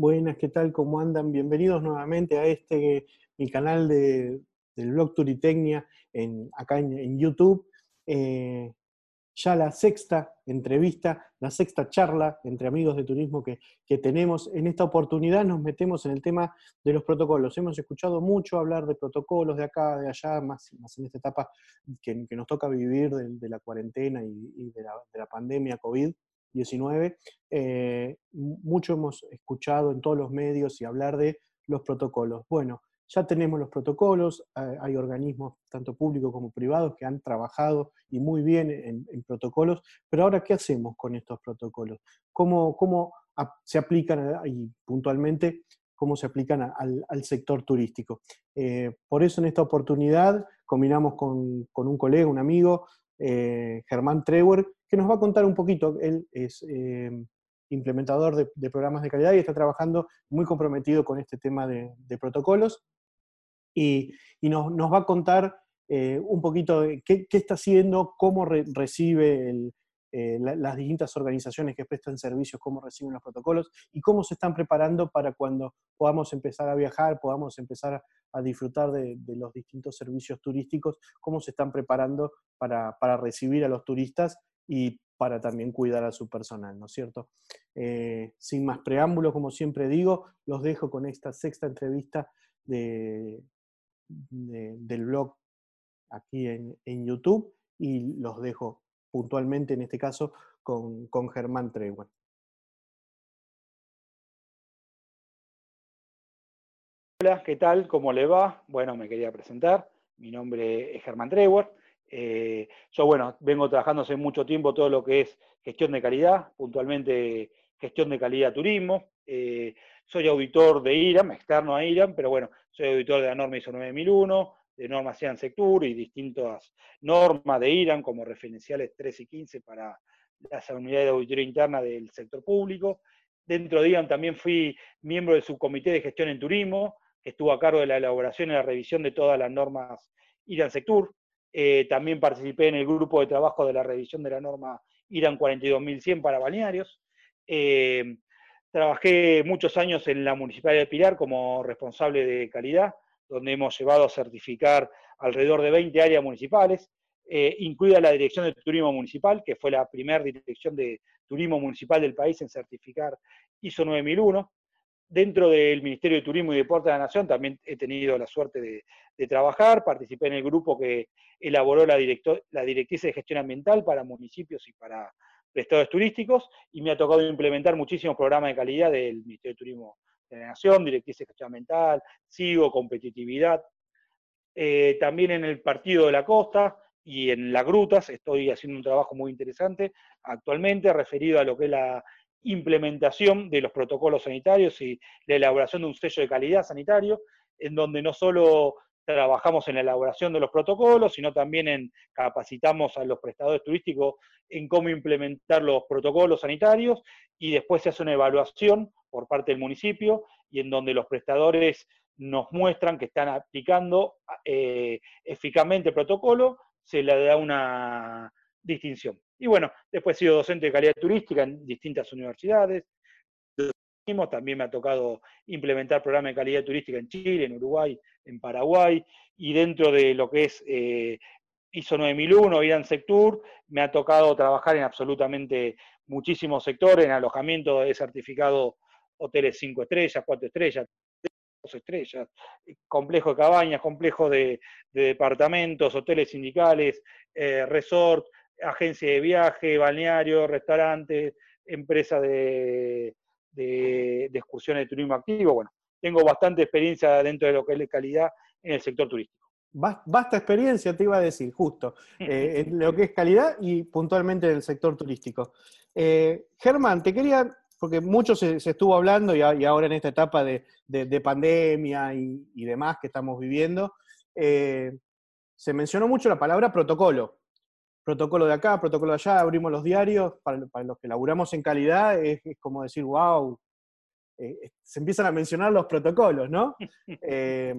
Buenas, ¿qué tal? ¿Cómo andan? Bienvenidos nuevamente a este, mi canal de, del blog Turitecnia, en, acá en, YouTube. Eh, ya la sexta entrevista, la sexta charla entre amigos de turismo que, tenemos. En esta oportunidad nos metemos en el tema de los protocolos. Hemos escuchado mucho hablar de protocolos de acá, de allá, más, más en esta etapa que, nos toca vivir de, la cuarentena y, de, la, pandemia COVID-19. Eh, mucho hemos escuchado en todos los medios y hablar de los protocolos. Bueno, ya tenemos los protocolos, hay organismos tanto públicos como privados que han trabajado y muy bien en, protocolos, pero ahora, ¿qué hacemos con estos protocolos? ¿Cómo, cómo se aplican, y puntualmente, cómo se aplican al, sector turístico? Eh, por eso en esta oportunidad combinamos con, un colega, un amigo, eh, Germán Treuer, que nos va a contar un poquito, él es... Eh, implementador de, programas de calidad y está trabajando muy comprometido con este tema de, protocolos. Y, nos, va a contar eh, un poquito qué, está haciendo, cómo recibe eh, las distintas organizaciones que prestan servicios, cómo reciben los protocolos y cómo se están preparando para cuando podamos empezar a viajar, podamos empezar a, disfrutar de, los distintos servicios turísticos, cómo se están preparando para, recibir a los turistas y para también cuidar a su personal, ¿no es cierto? Eh, sin más preámbulos, como siempre digo, los dejo con esta sexta entrevista de, del blog aquí en, YouTube y los dejo puntualmente en este caso con, con Germán Treuer. Hola, ¿qué tal? ¿Cómo le va? Bueno, me quería presentar. Mi nombre es Germán Treuer. Eh, yo, bueno, vengo trabajando hace mucho tiempo todo lo que es gestión de calidad, puntualmente gestión de calidad turismo. Eh, soy auditor de IRAM, externo a IRAM, pero bueno, soy auditor de la norma ISO 9001, de normas CIAN Sectur y distintas normas de IRAM como referenciales 3 y 15 para las unidades de auditoría interna del sector público. Dentro de IRAM también fui miembro del subcomité de gestión en turismo, que estuvo a cargo de la elaboración y la revisión de todas las normas IRAN Sectur. Eh, también participé en el grupo de trabajo de la revisión de la norma IRAN 42100 para balnearios. Eh, Trabajé muchos años en la Municipalidad de Pilar como responsable de calidad, donde hemos llevado a certificar alrededor de 20 áreas municipales, eh, incluida la Dirección de Turismo Municipal, que fue la primera dirección de turismo municipal del país en certificar ISO 9001. Dentro del Ministerio de Turismo y Deporte de la Nación también he tenido la suerte de, trabajar, participé en el grupo que elaboró la, la directriz de gestión ambiental para municipios y para prestadores turísticos y me ha tocado implementar muchísimos programas de calidad del Ministerio de Turismo de la Nación, directrices de gestión ambiental, SIGO, competitividad. Eh, también en el Partido de la Costa y en las grutas estoy haciendo un trabajo muy interesante actualmente referido a lo que es la implementación de los protocolos sanitarios y la elaboración de un sello de calidad sanitario, en donde no solo trabajamos en la elaboración de los protocolos, sino también en capacitamos a los prestadores turísticos en cómo implementar los protocolos sanitarios y después se hace una evaluación por parte del municipio y en donde los prestadores nos muestran que están aplicando eh, eficazmente el protocolo, se le da una distinción. Y bueno, después he sido docente de calidad turística en distintas universidades, también me ha tocado implementar programas de calidad turística en Chile, en Uruguay, en Paraguay, y dentro de lo que es eh, ISO 9001, IRAN Sectur, me ha tocado trabajar en absolutamente muchísimos sectores, en alojamiento he certificado hoteles 5 estrellas, 4 estrellas, 2 estrellas, complejo de cabañas, complejo de, departamentos, hoteles sindicales, eh, resort, agencia de viaje, balneario, restaurante, empresa de, de, excursiones de turismo activo. Bueno, tengo bastante experiencia dentro de lo que es la calidad en el sector turístico. Basta experiencia, te iba a decir, justo, eh, en lo que es calidad y puntualmente en el sector turístico. Eh, Germán, te quería, porque mucho se, estuvo hablando y, ahora en esta etapa de, pandemia y, demás que estamos viviendo, eh, se mencionó mucho la palabra protocolo protocolo de acá, protocolo de allá, abrimos los diarios, para, los que laburamos en calidad, es, como decir, wow, eh, se empiezan a mencionar los protocolos, ¿no? Eh,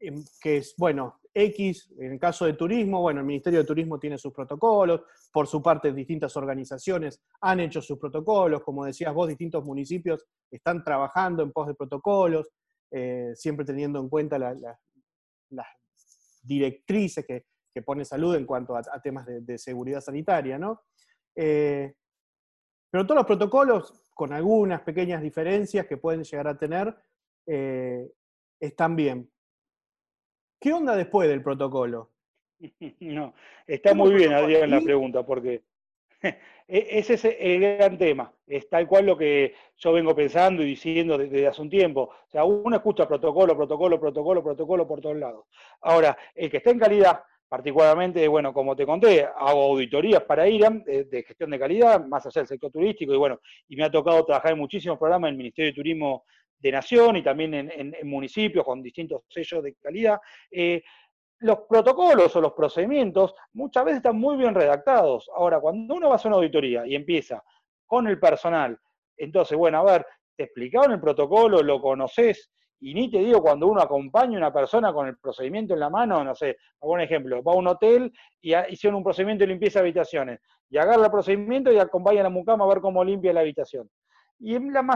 em, que es, bueno, X, en el caso de turismo, bueno, el Ministerio de Turismo tiene sus protocolos, por su parte distintas organizaciones han hecho sus protocolos, como decías vos, distintos municipios están trabajando en pos de protocolos, eh, siempre teniendo en cuenta las directrices que, pone salud en cuanto a, temas de, seguridad sanitaria, ¿no? Eh, pero todos los protocolos, con algunas pequeñas diferencias que pueden llegar a tener, eh, están bien. ¿Qué onda después del protocolo? No, está muy bien, Adrián, la pregunta, porque e-, ese es el gran tema. Es tal cual lo que yo vengo pensando y diciendo desde hace un tiempo. O sea, uno escucha protocolo, protocolo, protocolo, protocolo por todos lados. Ahora, el que está en calidad, particularmente, bueno, como te conté, hago auditorías para IRAM de, gestión de calidad, más allá del sector turístico, y bueno, y me ha tocado trabajar en muchísimos programas en el Ministerio de Turismo de Nación y también en, municipios con distintos sellos de calidad. Eh, los protocolos o los procedimientos muchas veces están muy bien redactados. Ahora, cuando uno va a hacer una auditoría y empieza con el personal, entonces, bueno, a ver, te explicaron el protocolo, lo conoces, y ni te digo cuando uno acompaña a una persona con el procedimiento en la mano, no sé, hago un ejemplo, va a un hotel y hicieron un procedimiento de limpieza de habitaciones, y agarra el procedimiento y acompaña a la mucama a ver cómo limpia la habitación. Y en la,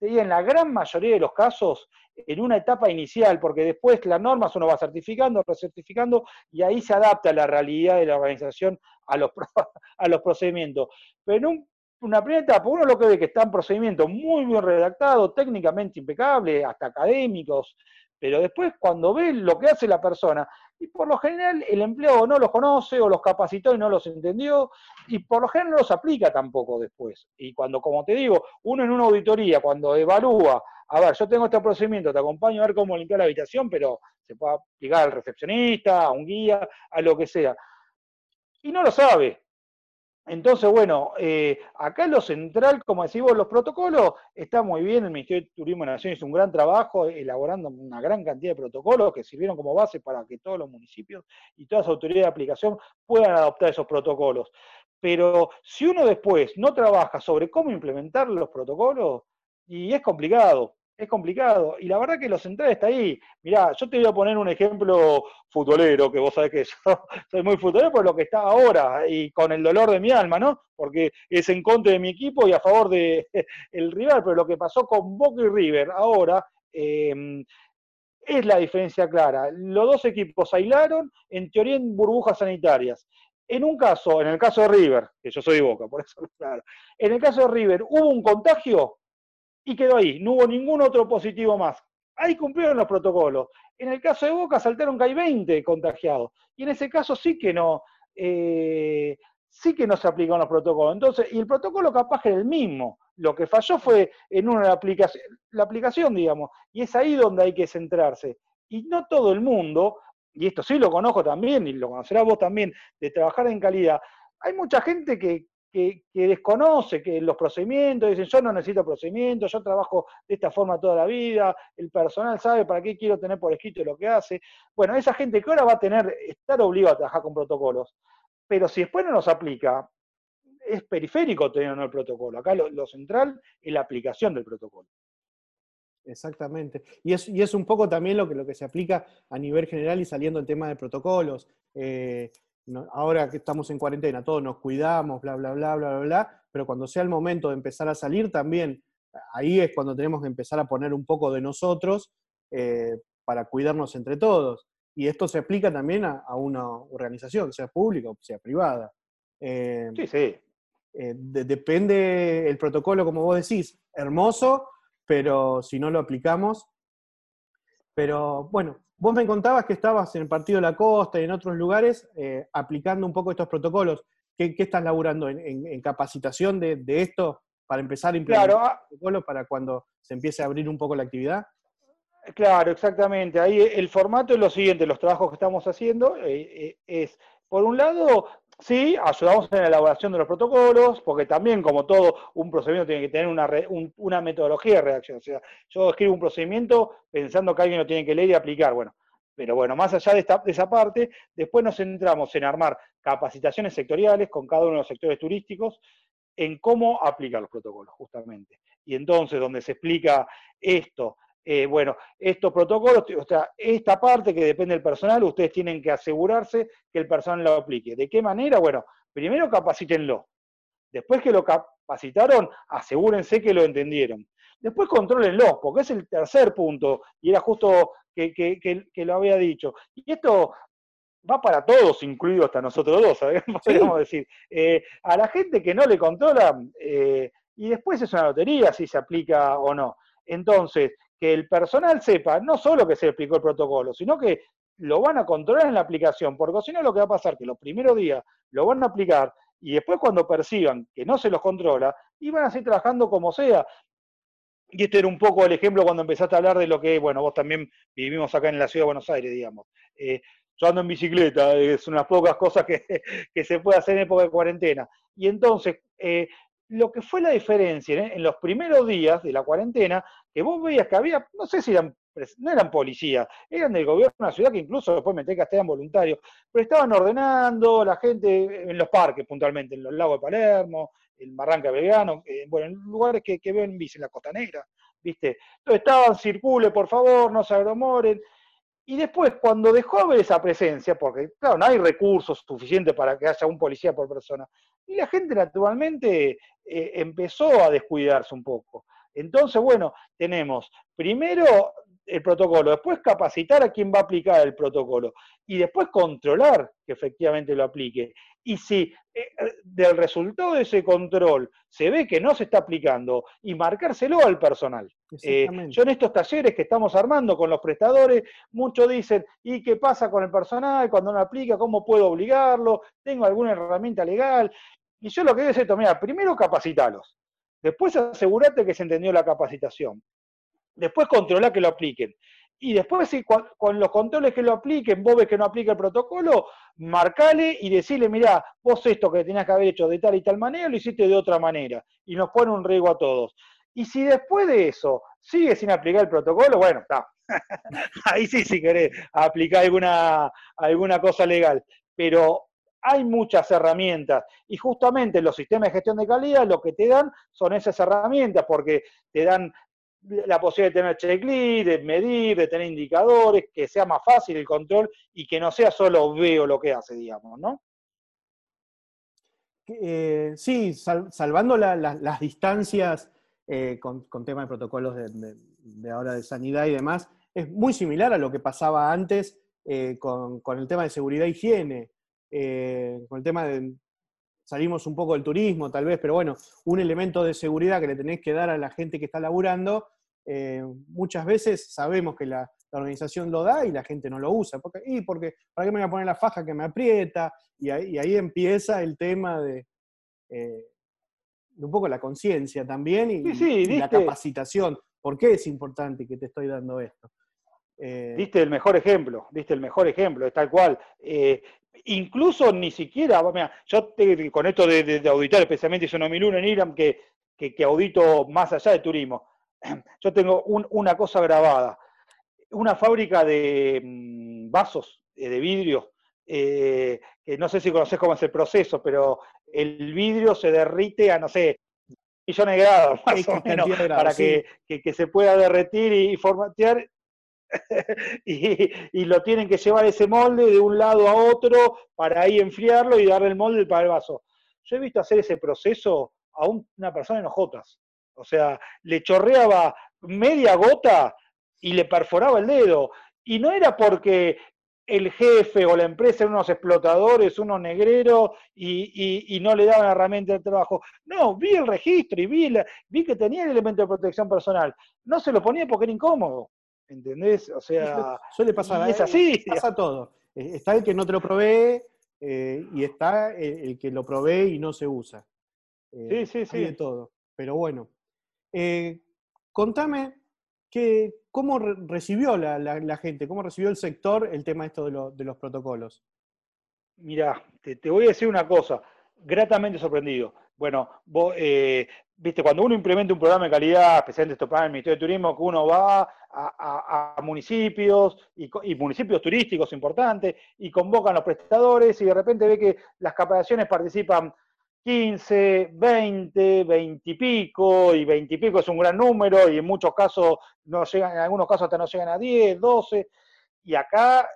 en la gran mayoría de los casos, en una etapa inicial, porque después las normas uno va certificando, recertificando, y ahí se adapta la realidad de la organización a los, a los procedimientos. Pero en una primera etapa, uno lo que ve que están procedimientos muy bien redactados, técnicamente impecables, hasta académicos, pero después cuando ve lo que hace la persona, y por lo general el empleado no los conoce o los capacitó y no los entendió, y por lo general no los aplica tampoco después. Y cuando, como te digo, uno en una auditoría, cuando evalúa, a ver, yo tengo este procedimiento, te acompaño a ver cómo limpiar la habitación, pero se puede aplicar al recepcionista, a un guía, a lo que sea. Y no lo sabe, entonces, bueno, eh, acá lo central, como decimos, los protocolos, está muy bien, el Ministerio de Turismo de Nación hizo un gran trabajo elaborando una gran cantidad de protocolos que sirvieron como base para que todos los municipios y todas las autoridades de aplicación puedan adoptar esos protocolos. Pero si uno después no trabaja sobre cómo implementar los protocolos, y es complicado, es complicado. Y la verdad que lo central está ahí. Mirá, yo te voy a poner un ejemplo futbolero, que vos sabés que yo soy muy futbolero por lo que está ahora y con el dolor de mi alma, ¿no? Porque es en contra de mi equipo y a favor del el rival, pero lo que pasó con Boca y River ahora em, es la diferencia clara. Los dos equipos aislaron, en teoría en burbujas sanitarias. En un caso, en el caso de River, que yo soy de Boca, por eso claro, en el caso de River hubo un contagio y quedó ahí. No hubo ningún otro positivo más. Ahí cumplieron los protocolos. En el caso de Boca saltaron que hay 20 contagiados. Y en ese caso sí que no, eh, sí que no se aplicaron los protocolos. Entonces, y el protocolo capaz era el mismo. Lo que falló fue en una la aplicación, digamos. Y es ahí donde hay que centrarse. Y no todo el mundo, y esto sí lo conozco también, y lo conocerás vos también, de trabajar en calidad. Hay mucha gente que, que, desconoce que los procedimientos, dicen yo no necesito procedimientos, yo trabajo de esta forma toda la vida, el personal sabe para qué quiero tener por escrito lo que hace. Bueno, esa gente que ahora va a tener, estar obligado a trabajar con protocolos, pero si después no nos aplica, es periférico tener o no el protocolo. Acá lo, central es la aplicación del protocolo. Exactamente. Y es, y es un poco también lo que, lo que se aplica a nivel general y saliendo el tema de protocolos. Eh, ahora que estamos en cuarentena, todos nos cuidamos, bla, bla, bla, bla, bla, bla, pero cuando sea el momento de empezar a salir también, ahí es cuando tenemos que empezar a poner un poco de nosotros eh, para cuidarnos entre todos. Y esto se aplica también a, una organización, sea pública o sea privada. Eh, sí, sí. Eh, depende el protocolo, como vos decís, hermoso, pero si no lo aplicamos. Pero bueno, Vos me contabas que estabas en el Partido de la Costa y en otros lugares eh, aplicando un poco estos protocolos. ¿Qué, estás laburando en, capacitación de, esto para empezar a implementar claro. Ah. protocolos para cuando se empiece a abrir un poco la actividad? Claro, exactamente. Ahí el formato es lo siguiente, los trabajos que estamos haciendo eh, eh, es, por un lado, Sí, ayudamos en la elaboración de los protocolos, porque también, como todo, un procedimiento tiene que tener una, metodología de redacción. O sea, yo escribo un procedimiento pensando que alguien lo tiene que leer y aplicar. Bueno, pero bueno, más allá de, esta, de esa parte, después nos centramos en armar capacitaciones sectoriales con cada uno de los sectores turísticos en cómo aplicar los protocolos, justamente. Y entonces, donde se explica esto eh, bueno, estos protocolos, o sea, esta parte que depende del personal, ustedes tienen que asegurarse que el personal lo aplique. ¿De qué manera? Bueno, primero capacítenlo. Después que lo capacitaron, asegúrense que lo entendieron. Después controlenlo, porque es el tercer punto, y era justo que, que, lo había dicho. Y esto va para todos, incluido hasta nosotros dos, podríamos decir. Eh, a la gente que no le controla, eh, y después es una lotería si se aplica o no. Entonces, que el personal sepa no solo que se explicó el protocolo, sino que lo van a controlar en la aplicación, porque si no lo que va a pasar es que los primeros días lo van a aplicar y después cuando perciban que no se los controla, iban a seguir trabajando como sea. Y este era un poco el ejemplo cuando empezaste a hablar de lo que, bueno, vos también vivimos acá en la ciudad de Buenos Aires, digamos. Eh, yo ando en bicicleta, es unas pocas cosas que, se puede hacer en época de cuarentena. Y entonces, eh, lo que fue la diferencia ¿eh? en los primeros días de la cuarentena, que vos veías que había, no sé si eran, no eran policías, eran del gobierno de una ciudad que incluso después me enteré que eran voluntarios, pero estaban ordenando la gente en los parques puntualmente, en los lagos de Palermo, en Barranca Belgrano, bueno, en lugares que, que ven bici en la Costa Negra, ¿viste? Entonces estaban, circule por favor, no se agromoren, y después, cuando dejó de haber esa presencia, porque claro, no hay recursos suficientes para que haya un policía por persona, y la gente naturalmente eh, empezó a descuidarse un poco. Entonces, bueno, tenemos primero el protocolo, después capacitar a quien va a aplicar el protocolo y después controlar que efectivamente lo aplique. Y si eh, del resultado de ese control se ve que no se está aplicando, y marcárselo al personal. Eh, yo en estos talleres que estamos armando con los prestadores, muchos dicen, ¿y qué pasa con el personal cuando no aplica? ¿Cómo puedo obligarlo? ¿Tengo alguna herramienta legal? Y yo lo que digo es esto, mira, primero capacitalos, después asegúrate que se entendió la capacitación, después controlar que lo apliquen. Y después, si con, los controles que lo apliquen, vos ves que no aplica el protocolo, marcale y decirle, mirá, vos esto que tenías que haber hecho de tal y tal manera, lo hiciste de otra manera. Y nos pone un riesgo a todos. Y si después de eso sigue sin aplicar el protocolo, bueno, está. Ahí sí, si querés aplicar alguna, alguna cosa legal. Pero hay muchas herramientas y justamente los sistemas de gestión de calidad lo que te dan son esas herramientas porque te dan la posibilidad de tener checklist, de medir, de tener indicadores, que sea más fácil el control y que no sea solo veo lo que hace, digamos, ¿no? Eh, sí, salvando las distancias eh, con, tema de protocolos de, ahora de sanidad y demás, es muy similar a lo que pasaba antes eh, con, con, el tema de seguridad e higiene, con el tema de, salimos un poco del turismo tal vez, pero bueno, un elemento de seguridad que le tenés que dar a la gente que está laburando, eh, muchas veces sabemos que la, organización lo da y la gente no lo usa. Porque, y porque, ¿para qué me voy a poner la faja que me aprieta? Y ahí, empieza el tema de, eh, un poco la conciencia también y, la capacitación. ¿Por qué es importante que te estoy dando esto? Eh, diste el mejor ejemplo, diste el mejor ejemplo, es tal cual incluso ni siquiera, mira, yo con esto de, auditar, especialmente ISO 9001 en IRAM, que, que, audito más allá de turismo, yo tengo una cosa grabada, una fábrica de mm, vasos eh, de vidrio, eh, que no sé si conoces cómo es el proceso, pero el vidrio se derrite a, no sé, millones de grados más o menos, para que, se pueda derretir y formatear y, lo tienen que llevar ese molde de un lado a otro para ahí enfriarlo y darle el molde para el vaso. Yo he visto hacer ese proceso a una persona en hojotas. O sea, le chorreaba media gota y le perforaba el dedo. Y no era porque el jefe o la empresa eran unos explotadores, unos negreros y, no le daban herramienta de trabajo. No, vi el registro y vi, vi que tenía el elemento de protección personal. No se lo ponía porque era incómodo. ¿Entendés? O sea, suele pasar. Es así. Pasa todo. Eh, está el que no te lo provee eh, y está el, que lo provee y no se usa. Eh, sí, sí, sí. de todo. Pero bueno. contame que, cómo recibió la, gente, cómo recibió el sector el tema esto de, los protocolos. Mira, te, te, voy a decir una cosa, gratamente sorprendido. Bueno, vos, viste, cuando uno implementa un programa de calidad, especialmente esto para el Ministerio de Turismo, que uno va a, municipios y, municipios turísticos importantes y convocan a los prestadores y de repente ve que las capacitaciones participan 15, 20, 20 y pico, y 20 y pico es un gran número, y en muchos casos no llegan, en algunos casos hasta no llegan a 10, 12, y acá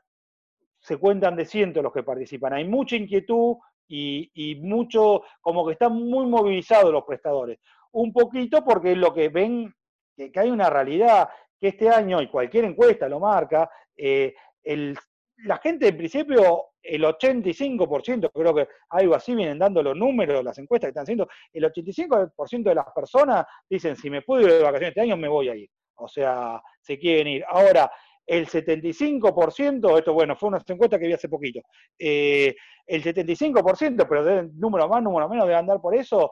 se cuentan de cientos los que participan. Hay mucha inquietud y, mucho, como que están muy movilizados los prestadores. Un poquito porque lo que ven, que, hay una realidad, que este año, y cualquier encuesta lo marca, eh, la gente en principio el 85%, creo que algo así vienen dando los números, las encuestas que están haciendo, el 85% de las personas dicen, si me puedo ir de vacaciones este año, me voy a ir. O sea, se quieren ir. Ahora, el 75%, esto bueno, fue una encuesta que vi hace poquito, eh, el 75%, pero de número más, número menos, debe andar por eso,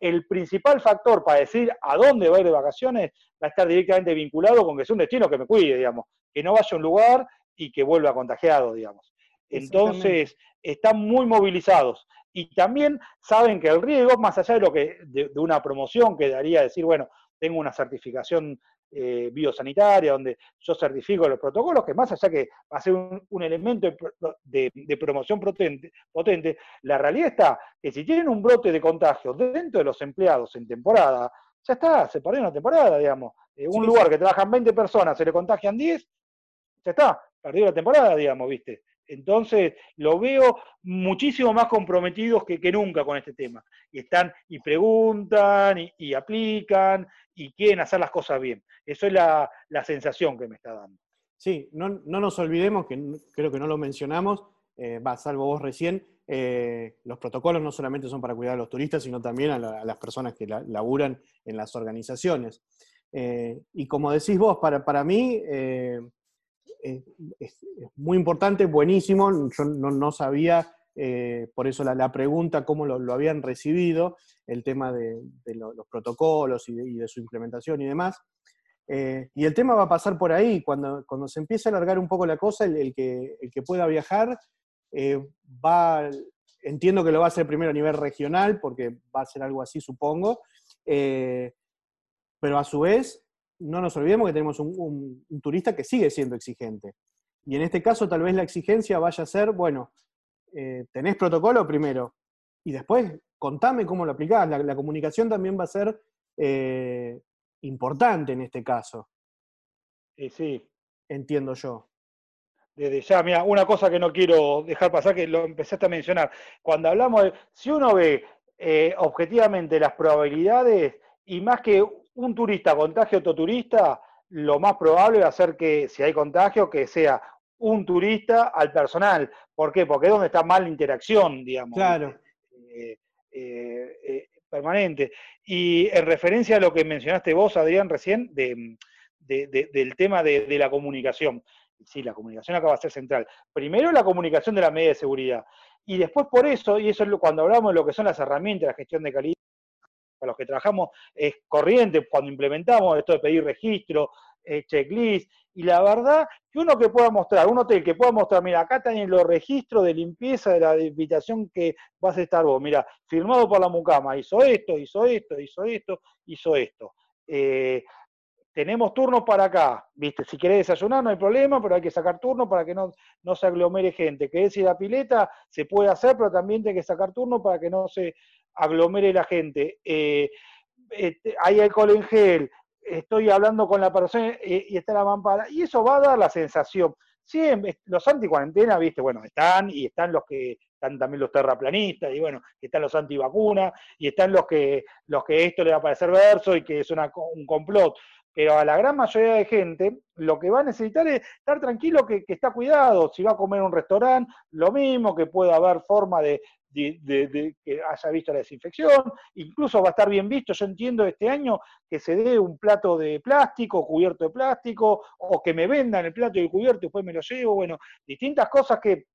el principal factor para decir a dónde va a ir de vacaciones va a estar directamente vinculado con que es un destino que me cuide, digamos, que no vaya a un lugar y que vuelva contagiado, digamos. Entonces, están muy movilizados. Y también saben que el riesgo, más allá de lo que de, una promoción que daría decir, bueno, tengo una certificación eh, biosanitaria donde yo certifico los protocolos, que más allá que va a ser un, elemento de, promoción potente, potente, la realidad está que si tienen un brote de contagio dentro de los empleados en temporada, ya está, se perdió una temporada, digamos. Eh, un lugar que trabajan 20 personas, se le contagian 10, ya está, perdió la temporada, digamos, ¿viste? Entonces, lo veo muchísimo más comprometidos que, nunca con este tema. Y están, y preguntan, y, aplican, y quieren hacer las cosas bien. Eso es la, sensación que me está dando. Sí, no, nos olvidemos, que creo que no lo mencionamos, eh, va, salvo vos recién, eh, los protocolos no solamente son para cuidar a los turistas, sino también a, las personas que laburan en las organizaciones. Eh, y como decís vos, para, para mí, es, muy importante, buenísimo. Yo no, sabía, eh, por eso la, pregunta, cómo lo, habían recibido, el tema de, los protocolos y de, su implementación y demás. Eh, y el tema va a pasar por ahí, cuando, cuando se empiece a alargar un poco la cosa, el, que, el que pueda viajar eh, va, entiendo que lo va a hacer primero a nivel regional, porque va a ser algo así, supongo, pero a su vez no nos olvidemos que tenemos un, turista que sigue siendo exigente. Y en este caso tal vez la exigencia vaya a ser, bueno, eh, tenés protocolo primero y después contame cómo lo aplicás. La, comunicación también va a ser eh, importante en este caso. Sí, sí. Entiendo yo. Desde ya, mira, una cosa que no quiero dejar pasar, que lo empezaste a mencionar. Cuando hablamos de, si uno ve eh, objetivamente las probabilidades, y más que un turista contagie a otro turista, lo más probable va a ser que, si hay contagio, que sea un turista al personal. ¿Por qué? Porque es donde está mal la interacción, digamos. Claro. Eh, eh, eh, permanente. Y en referencia a lo que mencionaste vos, Adrián, recién, del tema de, la comunicación. Sí, la comunicación acaba de ser central. Primero la comunicación de la medida de seguridad. Y después por eso, y eso es cuando hablamos de lo que son las herramientas de la gestión de calidad, los que trabajamos es corriente cuando implementamos esto de pedir registro, eh, checklist, y la verdad que uno que pueda mostrar, un hotel que pueda mostrar, mira, acá tienen los registros de limpieza de la habitación que vas a estar vos, mira, firmado por la mucama, hizo esto, hizo esto, hizo esto, hizo esto. Eh, tenemos turnos para acá, viste, si querés desayunar no hay problema, pero hay que sacar turnos para que no, no se aglomere gente. Querés ir a pileta, se puede hacer, pero también hay que sacar turnos para que no se aglomere la gente. Eh, este, hay alcohol en gel, estoy hablando con la persona eh, y está la mampara, y eso va a dar la sensación. Siempre, los anticuarentena, viste, bueno, están, y están los que, están también los terraplanistas, y bueno, están los antivacunas, y están los que, los que esto le va a parecer verso y que es un complot pero a la gran mayoría de gente lo que va a necesitar es estar tranquilo que, está cuidado, si va a comer en un restaurante, lo mismo, que pueda haber forma de, que haya visto la desinfección, incluso va a estar bien visto, yo entiendo este año que se dé un plato de plástico, cubierto de plástico, o que me vendan el plato y el cubierto y después me lo llevo, bueno, distintas cosas que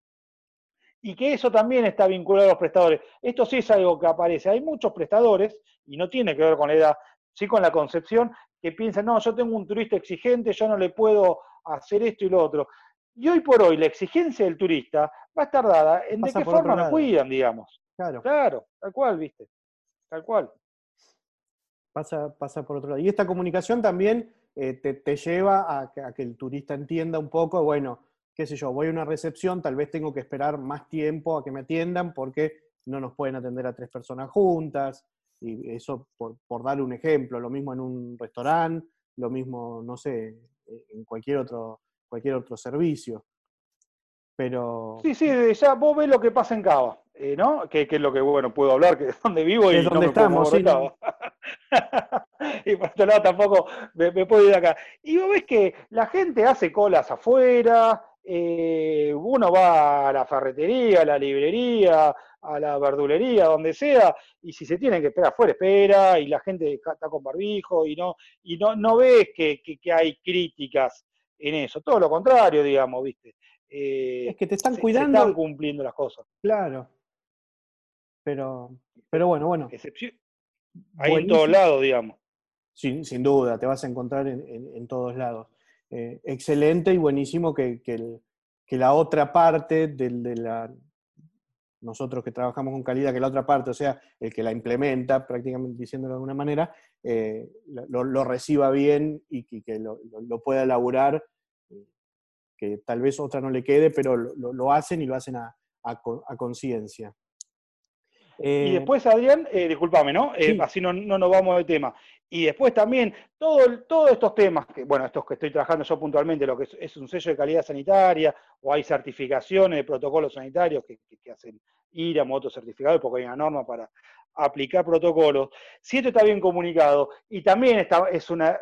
y que eso también está vinculado a los prestadores. Esto sí es algo que aparece. Hay muchos prestadores, y no tiene que ver con la edad, sí con la concepción, que piensan, no, yo tengo un turista exigente, yo no le puedo hacer esto y lo otro. Y hoy por hoy la exigencia del turista va a estar dada en de qué forma me cuidan, digamos. Claro. Claro, tal cual, viste. Tal cual. Pasa, pasa por otro lado. Y esta comunicación también eh, te, lleva a que, el turista entienda un poco, bueno, qué sé yo, voy a una recepción, tal vez tengo que esperar más tiempo a que me atiendan porque no nos pueden atender a tres personas juntas, y eso por, por dar un ejemplo, lo mismo en un restaurante, lo mismo, no sé, en cualquier otro, cualquier otro servicio. Pero... Sí, sí, ya vos ves lo que pasa en Cava, eh, ¿no? Que, es lo que, bueno, puedo hablar, que es donde vivo y es donde estamos, sí, y por otro lado tampoco me, puedo ir acá. Y vos ves que la gente hace colas afuera, eh, uno va a la ferretería, a la librería, a la verdulería, donde sea, y si se tiene que esperar afuera, espera, y la gente está con barbijo, y no, y no, no ves que, que, hay críticas en eso, todo lo contrario, digamos, ¿viste? Eh, es que te están cuidando. están cumpliendo las cosas. Claro. Pero, pero bueno, bueno. Excepción. Hay en todos lados, digamos. Sin, sin, duda, te vas a encontrar en, en, todos lados. Eh, excelente y buenísimo que, que, que, la otra parte del, de la, nosotros que trabajamos con calidad, que la otra parte, o sea, el que la implementa, prácticamente diciéndolo de alguna manera, eh, lo, reciba bien y, que lo, pueda elaborar, eh, que tal vez otra no le quede, pero lo, hacen y lo hacen a, conciencia. y eh, después, Adrián, discúlpame, ¿no? Así no, no, nos vamos de tema. Y después también, todo, todos estos temas, que, bueno, estos que estoy trabajando yo puntualmente, lo que es, un sello de calidad sanitaria, o hay certificaciones de protocolos sanitarios que, hacen ir a moto certificado, porque hay una norma para aplicar protocolos. Si esto está bien comunicado, y también está, es una,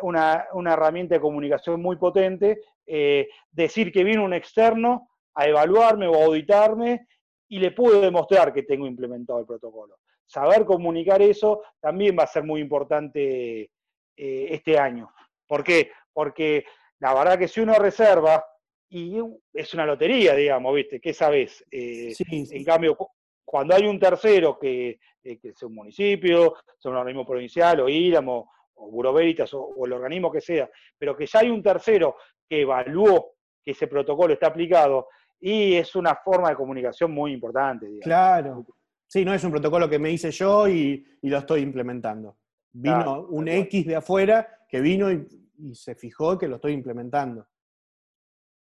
herramienta de comunicación muy potente, eh, decir que viene un externo a evaluarme o a auditarme y le puedo demostrar que tengo implementado el protocolo saber comunicar eso también va a ser muy importante eh, este año. ¿Por qué? Porque la verdad que si uno reserva, y es una lotería, digamos, ¿viste? ¿Qué sabes? Eh, en cambio, cuando hay un tercero que, eh, que sea un municipio, sea un organismo provincial, o IRAM, o, o o, el organismo que sea, pero que ya hay un tercero que evaluó que ese protocolo está aplicado, y es una forma de comunicación muy importante. Digamos. Claro, Sí, no es un protocolo que me hice yo y, lo estoy implementando. Vino un X de afuera que vino y, se fijó que lo estoy implementando.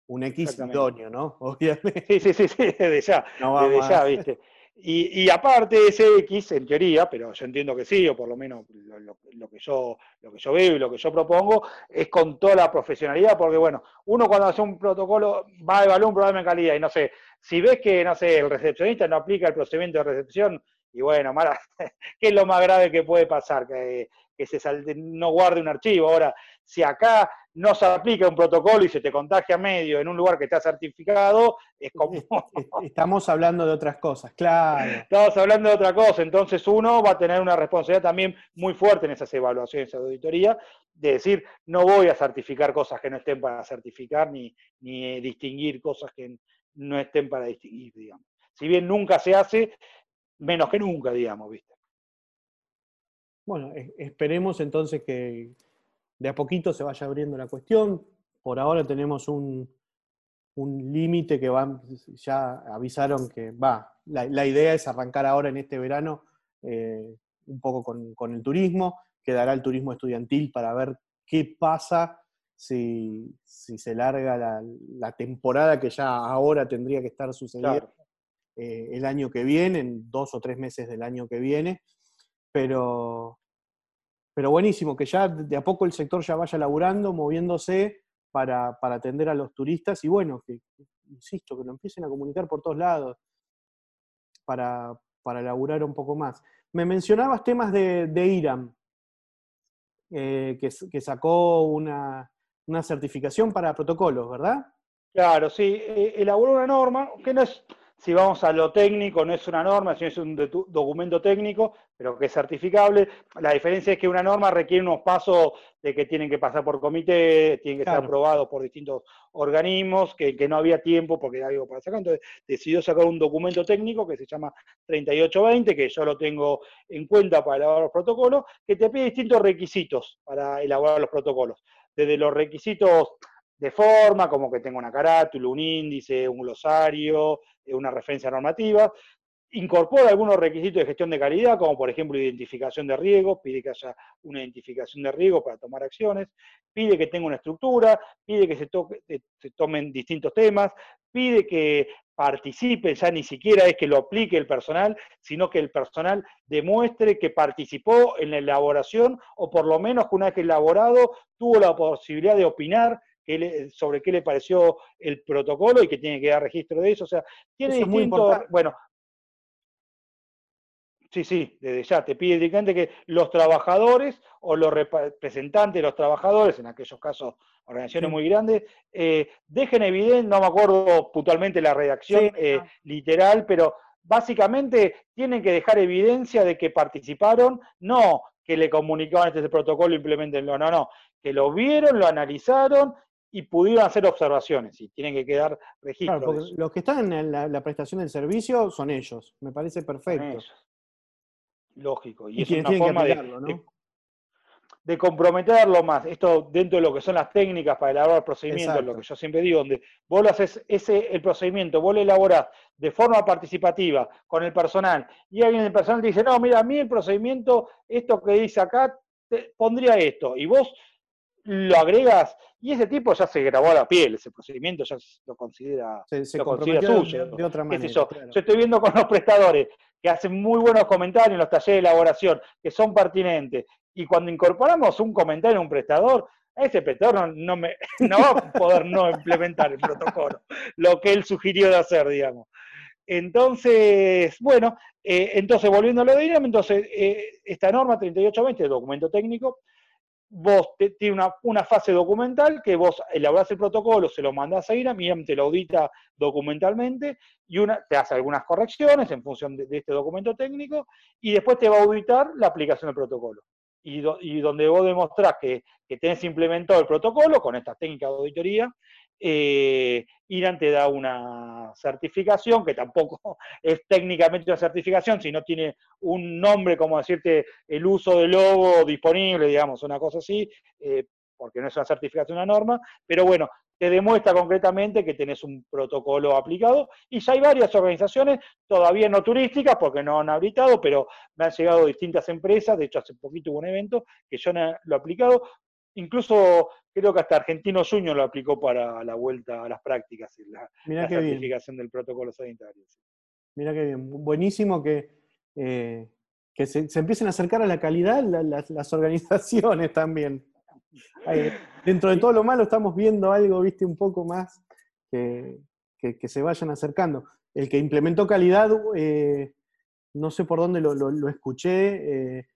Un X idóneo, ¿no? Obviamente. Sí, sí, sí, sí, desde ya. desde ya, ¿viste? Y, aparte ese X, en teoría, pero yo entiendo que sí, o por lo menos lo, que yo, lo que yo veo y lo que yo propongo, es con toda la profesionalidad, porque bueno, uno cuando hace un protocolo va a evaluar un programa de calidad y no sé, si ves que, no sé, el recepcionista no aplica el procedimiento de recepción, y bueno, mala, ¿qué es lo más grave que puede pasar? Que, que se salte, no guarde un archivo. Ahora, si acá no se aplica un protocolo y se te contagia medio en un lugar que está certificado, es como... Estamos hablando de otras cosas, claro. Estamos hablando de otra cosa, entonces uno va a tener una responsabilidad también muy fuerte en esas evaluaciones de auditoría, de decir, no voy a certificar cosas que no estén para certificar, ni, ni distinguir cosas que no estén para distinguir, digamos. Si bien nunca se hace, menos que nunca, digamos, ¿viste? Bueno, esperemos entonces que de a poquito se vaya abriendo la cuestión. Por ahora tenemos un, límite que van, ya avisaron que va. La, idea es arrancar ahora en este verano eh, un poco con, el turismo, quedará el turismo estudiantil para ver qué pasa si, se larga la, temporada que ya ahora tendría que estar sucediendo eh, el año que viene, en dos o tres meses del año que viene. Pero, pero buenísimo, que ya de a poco el sector ya vaya laburando, moviéndose para, atender a los turistas y bueno, que, insisto, que lo empiecen a comunicar por todos lados para, para laburar un poco más. Me mencionabas temas de, IRAM, eh, que, sacó una, certificación para protocolos, ¿verdad? Claro, sí, eh, elaboró una norma que no es si vamos a lo técnico, no es una norma, sino es un documento técnico, pero que es certificable. La diferencia es que una norma requiere unos pasos de que tienen que pasar por comité, tienen que ser aprobados por distintos organismos, que, no había tiempo porque era algo para sacar. Entonces decidió sacar un documento técnico que se llama 3820, que yo lo tengo en cuenta para elaborar los protocolos, que te pide distintos requisitos para elaborar los protocolos. Desde los requisitos de forma, como que tenga una carátula, un índice, un glosario, eh, una referencia normativa, incorpora algunos requisitos de gestión de calidad, como por ejemplo identificación de riesgos, pide que haya una identificación de riesgos para tomar acciones, pide que tenga una estructura, pide que se, se tomen distintos temas, pide que participe, ya ni siquiera es que lo aplique el personal, sino que el personal demuestre que participó en la elaboración o por lo menos que una vez elaborado tuvo la posibilidad de opinar sobre qué le pareció el protocolo y que tiene que dar registro de eso. O sea, tiene distintos, bueno, Sí, sí, desde ya te pide directamente que los trabajadores o los representantes de los trabajadores, en aquellos casos organizaciones muy grandes, eh, dejen evidente, no me acuerdo puntualmente la redacción eh, literal, pero básicamente tienen que dejar evidencia de que participaron, no que le comunicaban este protocolo, implementenlo, no, no, que lo vieron, lo analizaron y pudieron hacer observaciones y tienen que quedar registros. los que están en la, prestación del servicio son ellos, me parece perfecto lógico. Y, es una forma de, de, comprometerlo más. Esto dentro de lo que son las técnicas para elaborar procedimientos, lo que yo siempre digo, donde vos lo haces ese, el procedimiento, vos lo elaborás de forma participativa con el personal, y alguien del personal te dice, no, mira, a mí el procedimiento, esto que dice acá, te pondría esto, y vos lo agregas y ese tipo ya se grabó a la piel, ese procedimiento ya lo considera, se, considera suyo. De, otra manera. Yo? yo estoy viendo con los prestadores que hacen muy buenos comentarios en los talleres de elaboración, que son pertinentes. Y cuando incorporamos un comentario en un prestador, ese prestador no, me, no va a poder no implementar el protocolo, lo que él sugirió de hacer, digamos. Entonces, bueno, eh, entonces volviendo a lo de INAM, entonces eh, esta norma 3820, documento técnico, vos tiene una, una, fase documental que vos elaborás el protocolo, se lo mandás a IRAM, IRAM te lo audita documentalmente y una, te hace algunas correcciones en función de, este documento técnico y después te va a auditar la aplicación del protocolo. Y, y donde vos demostrás que, que tenés implementado el protocolo con estas técnicas de auditoría, eh, Irán te da una certificación, que tampoco es técnicamente una certificación, sino tiene un nombre, como decirte, el uso del logo disponible, digamos, una cosa así, eh, porque no es una certificación, una norma, pero bueno, te demuestra concretamente que tenés un protocolo aplicado y ya hay varias organizaciones, todavía no turísticas porque no han habilitado, pero me han llegado distintas empresas, de hecho hace poquito hubo un evento que yo lo he aplicado, incluso creo que hasta Argentino Junior lo aplicó para la vuelta a las prácticas, la, la certificación del protocolo sanitario. Mira qué bien, buenísimo que, eh, que se, empiecen a acercar a la calidad las organizaciones también. dentro de todo lo malo estamos viendo algo, viste, un poco más que, se vayan acercando. El que implementó calidad, eh, no sé por dónde lo, escuché, eh,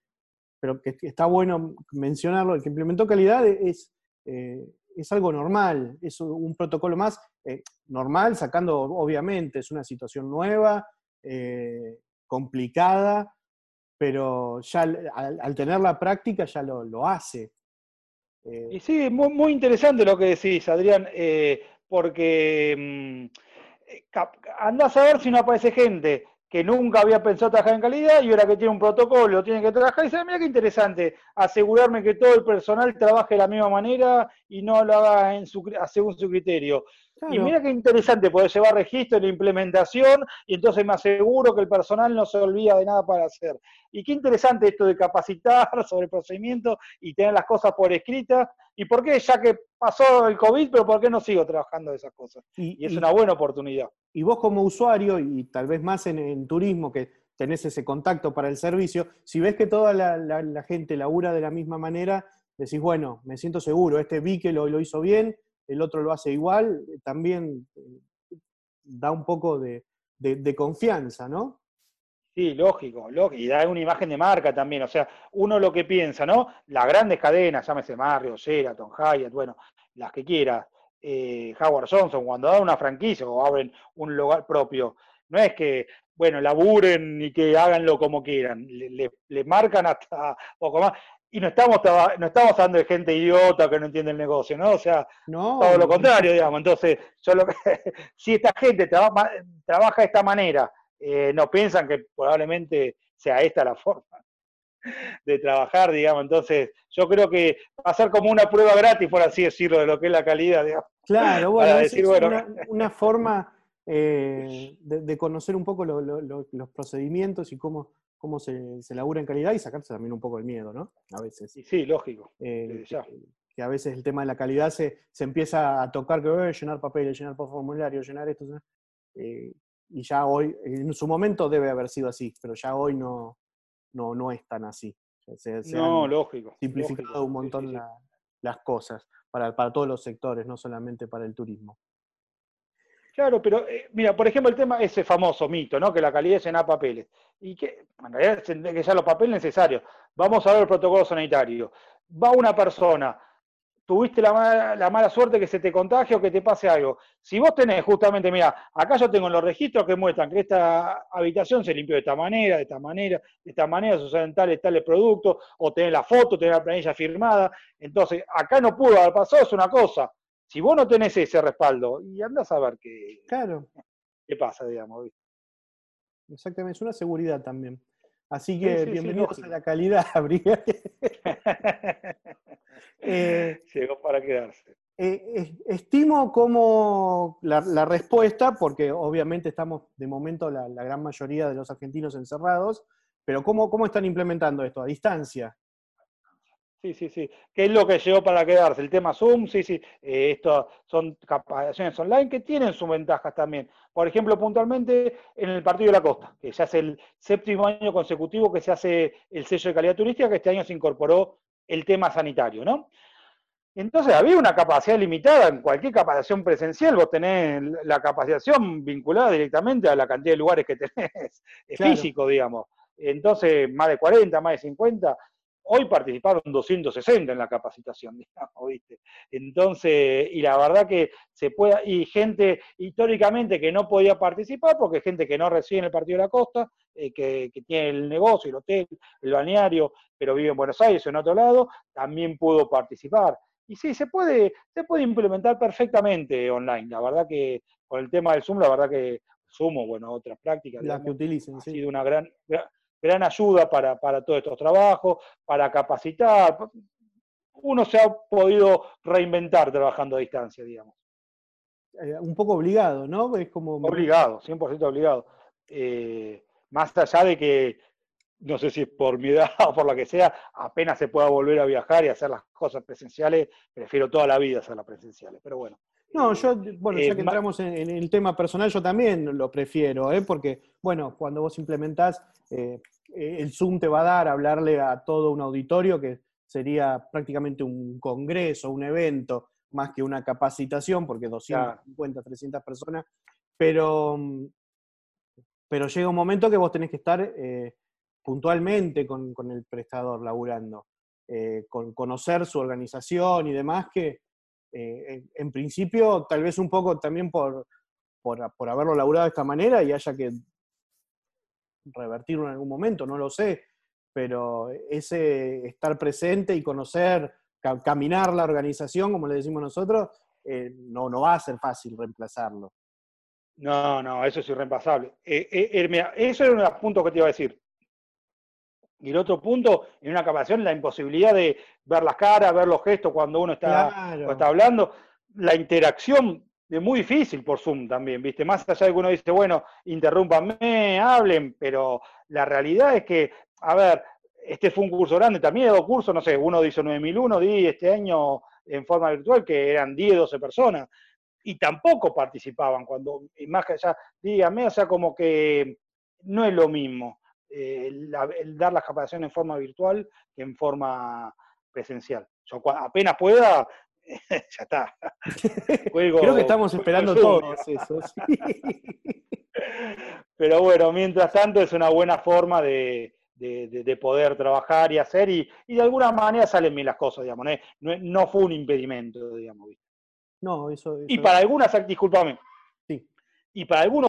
pero que está bueno mencionarlo, el que implementó calidad es, eh, es algo normal, es un protocolo más eh, normal, sacando, obviamente, es una situación nueva, eh, complicada, pero ya al, tener la práctica ya lo, hace. y sí, muy, muy interesante lo que decís, Adrián, porque mm, andás a ver si no aparece gente que nunca había pensado trabajar en calidad y ahora que tiene un protocolo tiene que trabajar. Y dice, mira qué interesante, asegurarme que todo el personal trabaje de la misma manera y no lo haga en su, según su criterio. Y mira qué interesante poder llevar registro en la implementación y entonces me aseguro que el personal no se olvida de nada para hacer. Y qué interesante esto de capacitar sobre el procedimiento y tener las cosas por escritas. ¿Y por qué? Ya que pasó el COVID, pero ¿por qué no sigo trabajando de esas cosas? Y, es una buena oportunidad. Y vos como usuario, y tal vez más en, turismo, que tenés ese contacto para el servicio, si ves que toda la, gente labura de la misma manera, decís, bueno, me siento seguro, este vi que lo, lo hizo bien, el otro lo hace igual, también eh, da un poco de, confianza, ¿no? Sí, lógico, lógico, y da una imagen de marca también, o sea, uno lo que piensa, ¿no? Las grandes cadenas, llámese Mario, Sheraton, Hyatt, bueno, las que quieras, eh, Howard Johnson, cuando dan una franquicia o abren un lugar propio, no es que, bueno, laburen y que háganlo como quieran, le, le marcan hasta poco más y no estamos, no estamos hablando de gente idiota que no entiende el negocio, ¿no? O sea, todo lo contrario, digamos. Entonces, yo lo que, si esta gente trabaja de esta manera, eh, no piensan que probablemente sea esta la forma de trabajar, digamos. Entonces, yo creo que ser como una prueba gratis, por así decirlo, de lo que es la calidad, digamos. Claro, bueno, es, una, forma eh, de, conocer un poco los procedimientos y cómo, cómo se, se, labura en calidad y sacarse también un poco el miedo, ¿no? A veces. Sí, lógico. Eh, que, a veces el tema de la calidad se, se empieza a tocar que voy llenar papeles, llenar formulario, llenar esto. Eh, y ya hoy, en su momento debe haber sido así, pero ya hoy no, no, no es tan así. Se, no, lógico. Simplificado un montón las cosas para, para todos los sectores, no solamente para el turismo. Claro, pero eh, mira, por ejemplo, el tema ese famoso mito, ¿no? Que la calidad es llenar papeles. Y que en realidad que ya los papeles necesarios. Vamos a ver el protocolo sanitario. Va una persona, tuviste la mala, suerte que se te contagie o que te pase algo. Si vos tenés justamente, mira, acá yo tengo los registros que muestran que esta habitación se limpió de esta manera, de esta manera, de esta manera, se tales, tales productos, o tenés la foto, tenés la planilla firmada. Entonces, acá no pudo haber pasado, es una cosa si vos no tenés ese respaldo, y andás a ver qué, claro. qué pasa, digamos. Exactamente, es una seguridad también. Así que bienvenidos a la calidad, Brian. eh, Llegó para quedarse. Eh, estimo como la, respuesta, porque obviamente estamos de momento la, gran mayoría de los argentinos encerrados, pero ¿cómo, ¿cómo están implementando esto? ¿A distancia? Sí, sí, sí. ¿Qué es lo que llegó para quedarse? El tema Zoom, sí, sí. Eh, esto son capacitaciones online que tienen sus ventajas también. Por ejemplo, puntualmente en el Partido de la Costa, que ya es el séptimo año consecutivo que se hace el sello de calidad turística, que este año se incorporó el tema sanitario, ¿no? Entonces había una capacidad limitada en cualquier capacitación presencial, vos tenés la capacitación vinculada directamente a la cantidad de lugares que tenés, físico, digamos. Entonces, más de 40, más de 50, Hoy participaron 260 en la capacitación, digamos, ¿viste? Entonces, y la verdad que se puede, y gente históricamente que no podía participar, porque gente que no reside en el Partido de la Costa, eh, que, tiene el negocio, el hotel, el balneario, pero vive en Buenos Aires o en otro lado, también pudo participar. Y sí, se puede, se puede implementar perfectamente online. La verdad que con el tema del Zoom, la verdad que Zoom bueno, otras prácticas. Las que utilicen, ha sido una gran, gran ayuda para, todos estos trabajos, para capacitar. Uno se ha podido reinventar trabajando a distancia, digamos. Eh, un poco obligado, ¿no? Es como... Obligado, 100% obligado. Eh, más allá de que, no sé si es por mi edad o por lo que sea, apenas se pueda volver a viajar y hacer las cosas presenciales, prefiero toda la vida hacer las presenciales, pero bueno. No, yo, bueno, ya eh, que entramos en, el tema personal, yo también lo prefiero, ¿eh? porque, bueno, cuando vos implementás, eh, el Zoom te va a dar a hablarle a todo un auditorio que sería prácticamente un congreso, un evento, más que una capacitación, porque 250, 300 personas, pero, pero llega un momento que vos tenés que estar puntualmente con, con, el prestador laburando, con conocer su organización y demás, que eh, en, principio, tal vez un poco también por, por, haberlo laburado de esta manera y haya que revertirlo en algún momento, no lo sé, pero ese estar presente y conocer, caminar la organización, como le decimos nosotros, eh, no, no va a ser fácil reemplazarlo. No, no, eso es irreemplazable. Eh, eso era un punto que te iba a decir. Y el otro punto, en una capacitación, la imposibilidad de ver las caras, ver los gestos cuando uno está, está hablando. La interacción es muy difícil por Zoom también, ¿viste? Más allá de que uno dice, bueno, interrúmpanme, hablen, pero la realidad es que, a ver, este fue un curso grande, también hay dos cursos, no sé, uno dice 9001, di este año en forma virtual, que eran 10, 12 personas, y tampoco participaban cuando, más allá, dígame, o sea, como que no es lo mismo. Eh, el, dar las capacitaciones en forma virtual que en forma presencial. Yo apenas pueda, ya está. Creo que estamos esperando todos eso. Pero bueno, mientras tanto es una buena forma de, poder trabajar y hacer y, de alguna manera salen bien las cosas, digamos. No, fue un impedimento, digamos. No, eso, Y para algunas, discúlpame. Sí. Y para algunos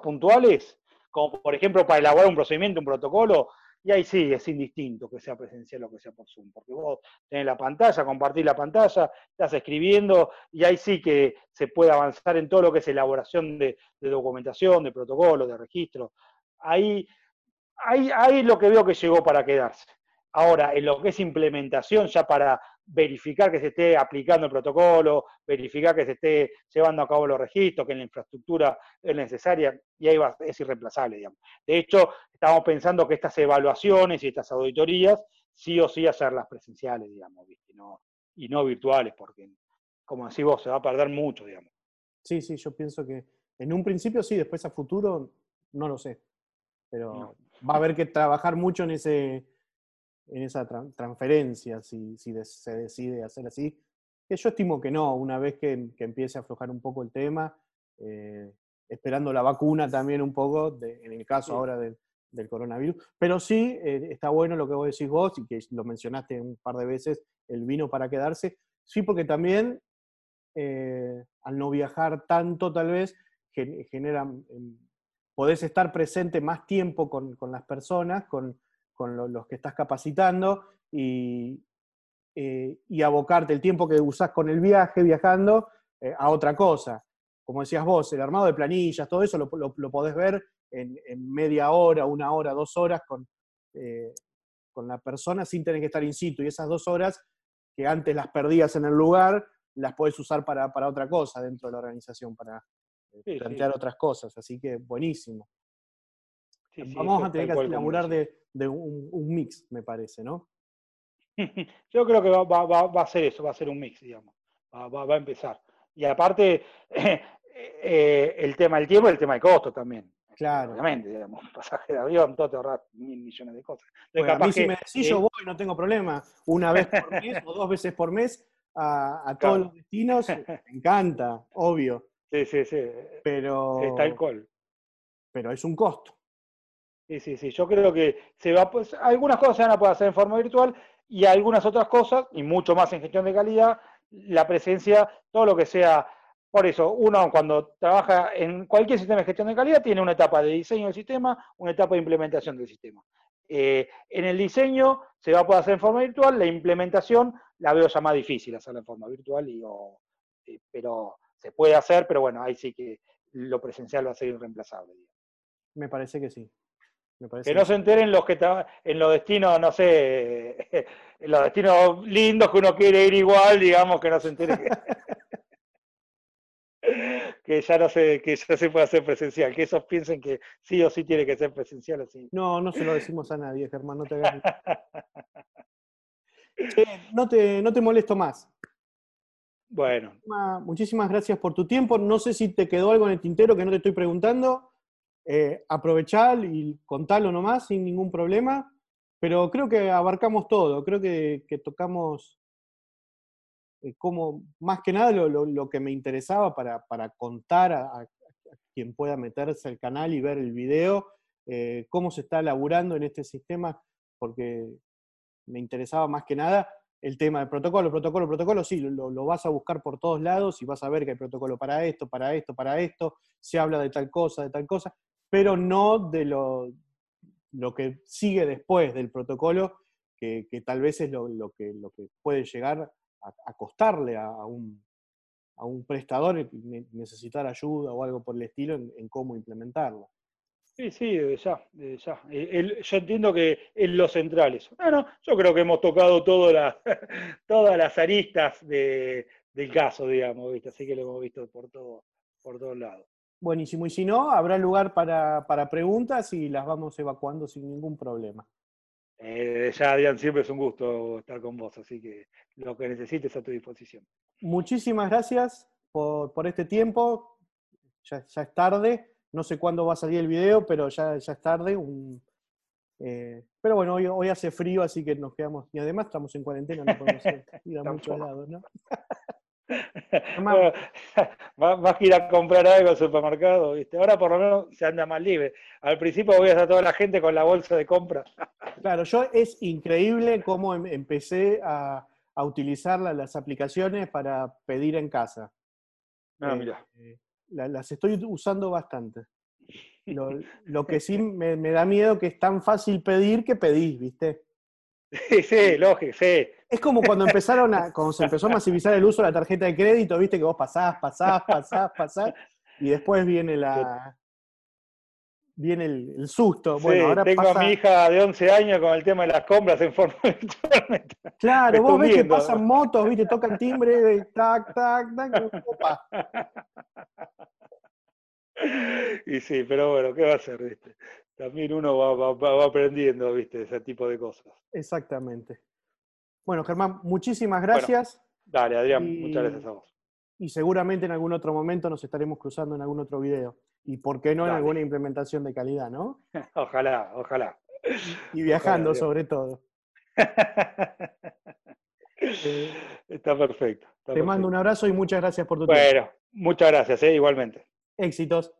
puntuales, como por ejemplo para elaborar un procedimiento, un protocolo, y ahí sí, es indistinto que sea presencial o que sea por Zoom, porque vos tenés la pantalla, compartís la pantalla, estás escribiendo, y ahí sí que se puede avanzar en todo lo que es elaboración de, documentación, de protocolo, de registro. Ahí, ahí, ahí lo que veo que llegó para quedarse. Ahora, en lo que es implementación ya para verificar que se esté aplicando el protocolo, verificar que se esté llevando a cabo los registros, que la infraestructura es necesaria, y ahí va, es irreemplazable, digamos. De hecho, estamos pensando que estas evaluaciones y estas auditorías, sí o sí hacerlas presenciales, digamos, Y, no, y no virtuales, porque, como decís vos, se va a perder mucho, digamos. Sí, sí, yo pienso que en un principio sí, después a futuro no lo sé. Pero va a haber que trabajar mucho en ese en esa transferencia, si, si se decide hacer así. Que yo estimo que no, una vez que, empiece a aflojar un poco el tema, eh, esperando la vacuna también un poco, en el caso ahora del coronavirus. Pero sí, eh, está bueno lo que vos decís vos, y que lo mencionaste un par de veces, el vino para quedarse. Sí, porque también eh, al no viajar tanto tal vez, genera, em, podés estar presente más tiempo con, con las personas, con, con los que estás capacitando y, eh, y, abocarte el tiempo que usás con el viaje, viajando, eh, a otra cosa. Como decías vos, el armado de planillas, todo eso lo, lo, podés ver en, media hora, una hora, dos horas con, eh, con la persona sin tener que estar in situ. Y esas dos horas que antes las perdías en el lugar, las podés usar para, para otra cosa dentro de la organización, para plantear otras cosas. Así que buenísimo. Vamos a tener que elaborar de, de un, mix, me parece, ¿no? Yo creo que va, a ser eso, va a ser un mix, digamos. Va, a empezar. Y aparte, eh, el tema del tiempo y el tema del costo también. Claro. Obviamente, digamos, pasaje de avión, todo te ahorras mil millones de cosas. a mí si me decís, yo voy, no tengo problema. Una vez por mes o dos veces por mes a, todos los destinos, me encanta, obvio. Sí, sí, sí. Pero. Está alcohol. Pero es un costo. Sí, sí, sí. Yo creo que se va, pues, algunas cosas se van a poder hacer en forma virtual y algunas otras cosas, y mucho más en gestión de calidad, la presencia, todo lo que sea. Por eso, uno cuando trabaja en cualquier sistema de gestión de calidad tiene una etapa de diseño del sistema, una etapa de implementación del sistema. Eh, en el diseño se va a poder hacer en forma virtual, la implementación la veo ya más difícil hacerla en forma virtual, y, eh, pero se puede hacer, pero bueno, ahí sí que lo presencial va a ser irreemplazable. Me parece que sí que no se enteren los que están en los destinos, no sé, en los destinos lindos que uno quiere ir igual, digamos, que no se enteren que, ya no se, que ya se puede hacer presencial, que esos piensen que sí o sí tiene que ser presencial así. No, no se lo decimos a nadie, Germán, no te hagas. no, te, no te molesto más. Bueno. Muchísimas gracias por tu tiempo. No sé si te quedó algo en el tintero que no te estoy preguntando eh, aprovechar y contarlo nomás sin ningún problema, pero creo que abarcamos todo, creo que, tocamos eh, como más que nada lo, que me interesaba para, contar a, quien pueda meterse al canal y ver el video, eh, cómo se está laburando en este sistema, porque me interesaba más que nada el tema del protocolo, protocolo, protocolo, sí, lo, lo, vas a buscar por todos lados y vas a ver que hay protocolo para esto, para esto, para esto, se habla de tal cosa, de tal cosa, pero no de lo, lo que sigue después del protocolo, que, tal vez es lo, que, lo que puede llegar a, costarle a, un, a un prestador necesitar ayuda o algo por el estilo en, cómo implementarlo. Sí, sí, ya, ya. Eh, yo entiendo que es lo central eso. Bueno, yo creo que hemos tocado todas las aristas del caso, digamos, así que lo hemos visto por, todo, por todos lados. Buenísimo. Y si no, habrá lugar para, preguntas y las vamos evacuando sin ningún problema. Eh, ya, Adrián, siempre es un gusto estar con vos, así que lo que necesites a tu disposición. Muchísimas gracias por, este tiempo. Ya, es tarde. No sé cuándo va a salir el video, pero ya, ya es tarde. Eh, pero bueno, hoy, hace frío, así que nos quedamos. Y además estamos en cuarentena, no podemos ir a muchos lados, ¿no? Vas a ir a comprar algo al supermercado, ¿viste? Ahora por lo menos se anda más libre. Al principio voy a toda la gente con la bolsa de compra. Claro, yo es increíble cómo em, empecé a, utilizar las aplicaciones para pedir en casa. Ah, mira. Eh, las estoy usando bastante. Lo, que sí me, me, da miedo que es tan fácil pedir que pedís, ¿viste? Sí, sí, lógico, sí. Es como cuando empezaron a, cuando se empezó a masivizar el uso de la tarjeta de crédito, viste que vos pasás, pasás, pasás, pasás, y después viene la, viene el, susto. Bueno, ahora tengo a mi hija de 11 años con el tema de las compras en forma Claro, vos ves que pasan motos, viste, tocan timbre, tac, tac, tac, opa. Y sí, pero bueno, ¿qué va a hacer, viste? También uno va, aprendiendo, viste, ese tipo de cosas. Exactamente. Bueno, Germán, muchísimas gracias. dale, Adrián, muchas gracias a vos. Y seguramente en algún otro momento nos estaremos cruzando en algún otro video. Y por qué no en alguna implementación de calidad, ¿no? ojalá, ojalá. Y viajando sobre todo. está perfecto. te mando un abrazo y muchas gracias por tu tiempo. Bueno, muchas gracias, ¿eh? igualmente. Éxitos.